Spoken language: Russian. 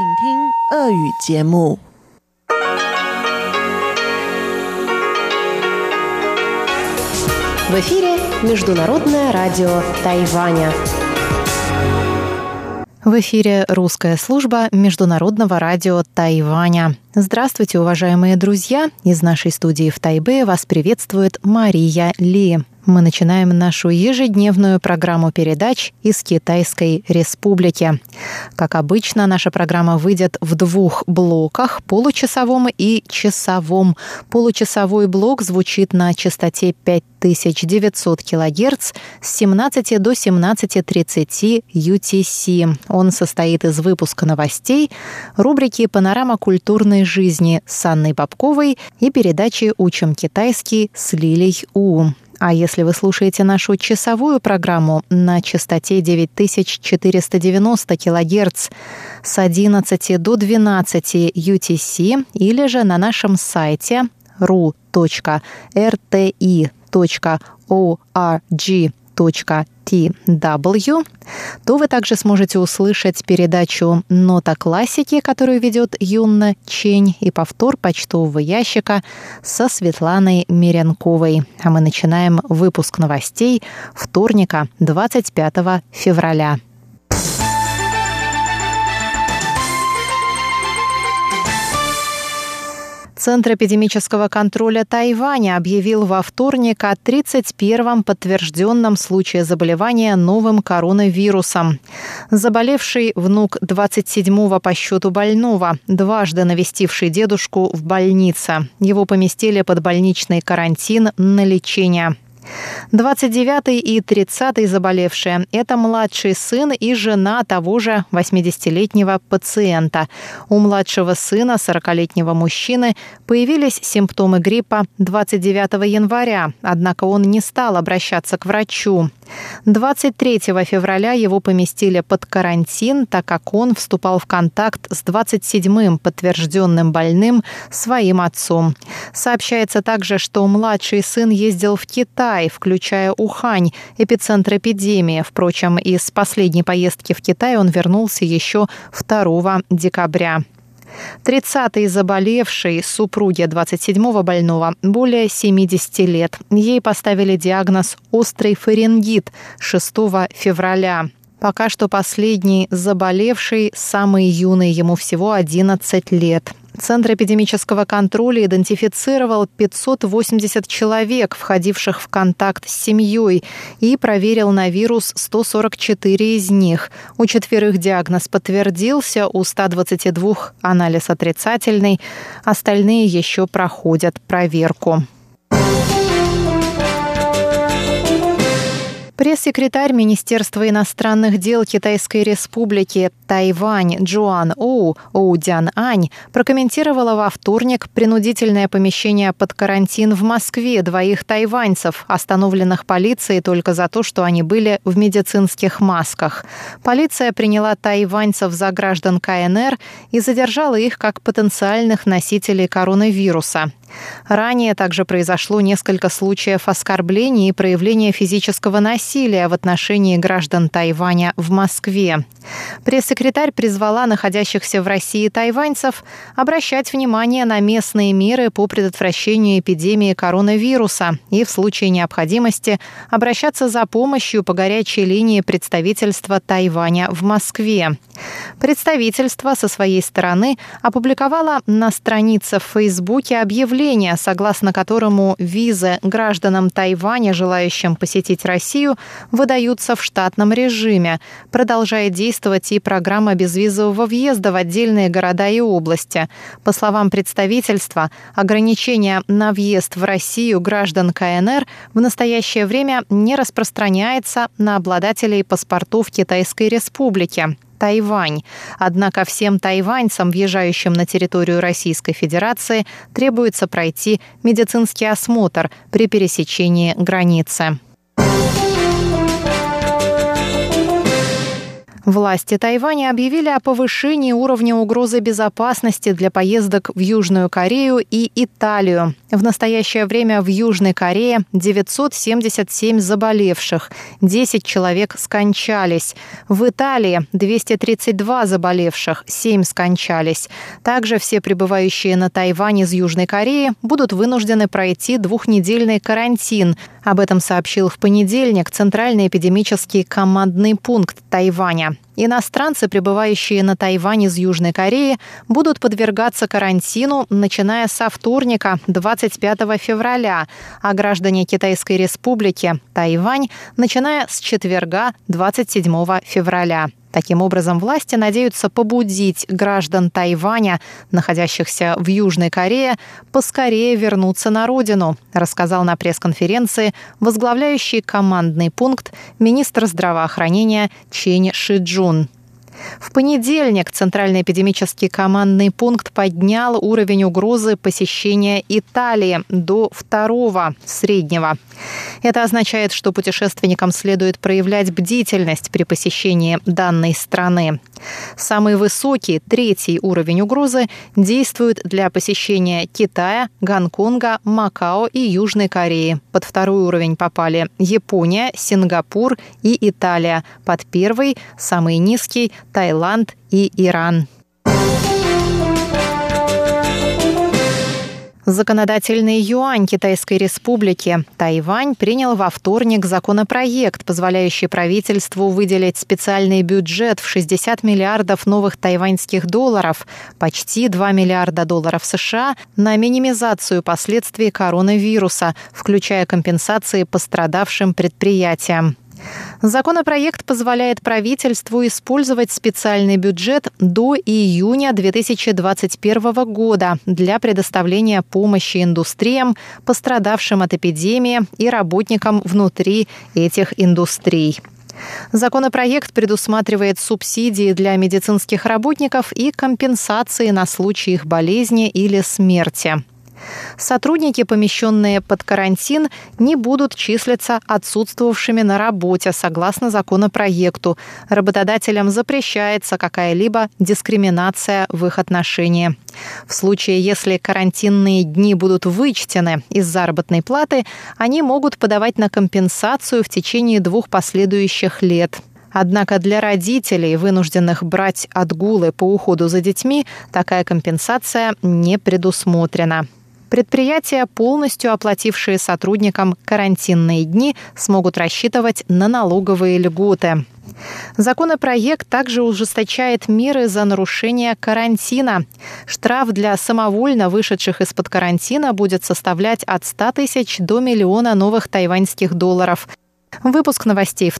В эфире Международное радио Тайваня. В эфире русская служба Международного радио Тайваня. Здравствуйте, уважаемые друзья! Из нашей студии в Тайбе вас приветствует Мария Ли. Мы начинаем нашу ежедневную программу передач из Китайской Республики. Как обычно, наша программа выйдет в двух блоках – получасовом и часовом. Получасовой блок звучит на частоте 5900 кГц с 17 до 17.30 UTC. Он состоит из выпуска новостей, рубрики «Панорама культурной жизни» с Анной Бабковой и передачи «Учим китайский» с Лилей У. А если вы слушаете нашу часовую программу на частоте 9490 кГц с 11 до 12 UTC или же на нашем сайте ru.rti.org tw, то вы также сможете услышать передачу «Нота классики», которую ведет Юнна Чень, и повтор почтового ящика со Светланой Мирянковой. А мы начинаем выпуск новостей вторника, 25 февраля. Центр эпидемического контроля Тайваня объявил во вторник о 31-м подтвержденном случае заболевания новым коронавирусом. Заболевший внук 27-го по счету больного, дважды навестивший дедушку в больнице. Его поместили под больничный карантин на лечение. 29 и 30 заболевшие – это младший сын и жена того же 80-летнего пациента. У младшего сына 40-летнего мужчины появились симптомы гриппа 29 января, однако он не стал обращаться к врачу. 23 февраля его поместили под карантин, так как он вступал в контакт с 27-м подтвержденным больным своим отцом. Сообщается также, что младший сын ездил в Китай, включая Ухань, эпицентр эпидемии. Впрочем, из последней поездки в Китай он вернулся еще 2 декабря. 30-й заболевшей супруге 27-го больного более 70 лет. Ей поставили диагноз «острый фарингит» 6 февраля. Пока что последний заболевший, самый юный, ему всего 11 лет. Центр эпидемического контроля идентифицировал 580 человек, входивших в контакт с семьей, и проверил на вирус 144 из них. У четверых диагноз подтвердился, у 122 анализ отрицательный, остальные еще проходят проверку. Пресс-секретарь Министерства иностранных дел Китайской Республики Тайвань Джоан Оу Оудян Ань прокомментировала во вторник принудительное помещение под карантин в Москве двоих тайваньцев, остановленных полицией только за то, что они были в медицинских масках. Полиция приняла тайваньцев за граждан КНР и задержала их как потенциальных носителей коронавируса. Ранее также произошло несколько случаев оскорблений и проявления физического насилия в отношении граждан Тайваня в Москве. Пресс-секретарь призвала находящихся в России тайваньцев обращать внимание на местные меры по предотвращению эпидемии коронавируса и в случае необходимости обращаться за помощью по горячей линии представительства Тайваня в Москве. Представительство со своей стороны опубликовало на странице в Фейсбуке объявление, согласно которому визы гражданам Тайваня, желающим посетить Россию, выдаются в штатном режиме. Продолжает действовать и программа безвизового въезда в отдельные города и области. По словам представительства, ограничение на въезд в Россию граждан КНР в настоящее время не распространяется на обладателей паспортов Китайской Республики. Тайвань. Однако всем тайваньцам, въезжающим на территорию Российской Федерации, требуется пройти медицинский осмотр при пересечении границы. Власти Тайваня объявили о повышении уровня угрозы безопасности для поездок в Южную Корею и Италию. В настоящее время в Южной Корее 977 заболевших, 10 человек скончались. В Италии 232 заболевших, 7 скончались. Также все прибывающие на Тайвань из Южной Кореи будут вынуждены пройти двухнедельный карантин. Об этом сообщил в понедельник Центральный эпидемический командный пункт Тайваня. Иностранцы, прибывающие на Тайвань из Южной Кореи, будут подвергаться карантину, начиная со вторника, 25 февраля, а граждане Китайской Республики Тайвань, начиная с четверга, 27 февраля. Таким образом, власти надеются побудить граждан Тайваня, находящихся в Южной Корее, поскорее вернуться на родину, рассказал на пресс-конференции возглавляющий командный пункт министр здравоохранения Чен Шиджун. В понедельник Центральный эпидемический командный пункт поднял уровень угрозы посещения Италии до второго среднего. Это означает, что путешественникам следует проявлять бдительность при посещении данной страны. Самый высокий, третий уровень угрозы действует для посещения Китая, Гонконга, Макао и Южной Кореи. Под второй уровень попали Япония, Сингапур и Италия. Под первый, самый низкий, Таиланд и Иран. Законодательный юань Китайской Республики Тайвань принял во вторник законопроект, позволяющий правительству выделить специальный бюджет в 60 миллиардов новых тайваньских долларов, почти 2 миллиарда долларов США, на минимизацию последствий коронавируса, включая компенсации пострадавшим предприятиям. Законопроект позволяет правительству использовать специальный бюджет до июня 2021 года для предоставления помощи индустриям, пострадавшим от эпидемии и работникам внутри этих индустрий. Законопроект предусматривает субсидии для медицинских работников и компенсации на случай их болезни или смерти. Сотрудники, помещенные под карантин, не будут числиться отсутствовавшими на работе согласно законопроекту. Работодателям запрещается какая-либо дискриминация в их отношении. В случае, если карантинные дни будут вычтены из заработной платы, они могут подавать на компенсацию в течение двух последующих лет. Однако для родителей, вынужденных брать отгулы по уходу за детьми, такая компенсация не предусмотрена. Предприятия, полностью оплатившие сотрудникам карантинные дни, смогут рассчитывать на налоговые льготы. Законопроект также ужесточает меры за нарушение карантина. Штраф для самовольно вышедших из-под карантина будет составлять от 100 тысяч до миллиона новых тайваньских долларов. Выпуск новостей в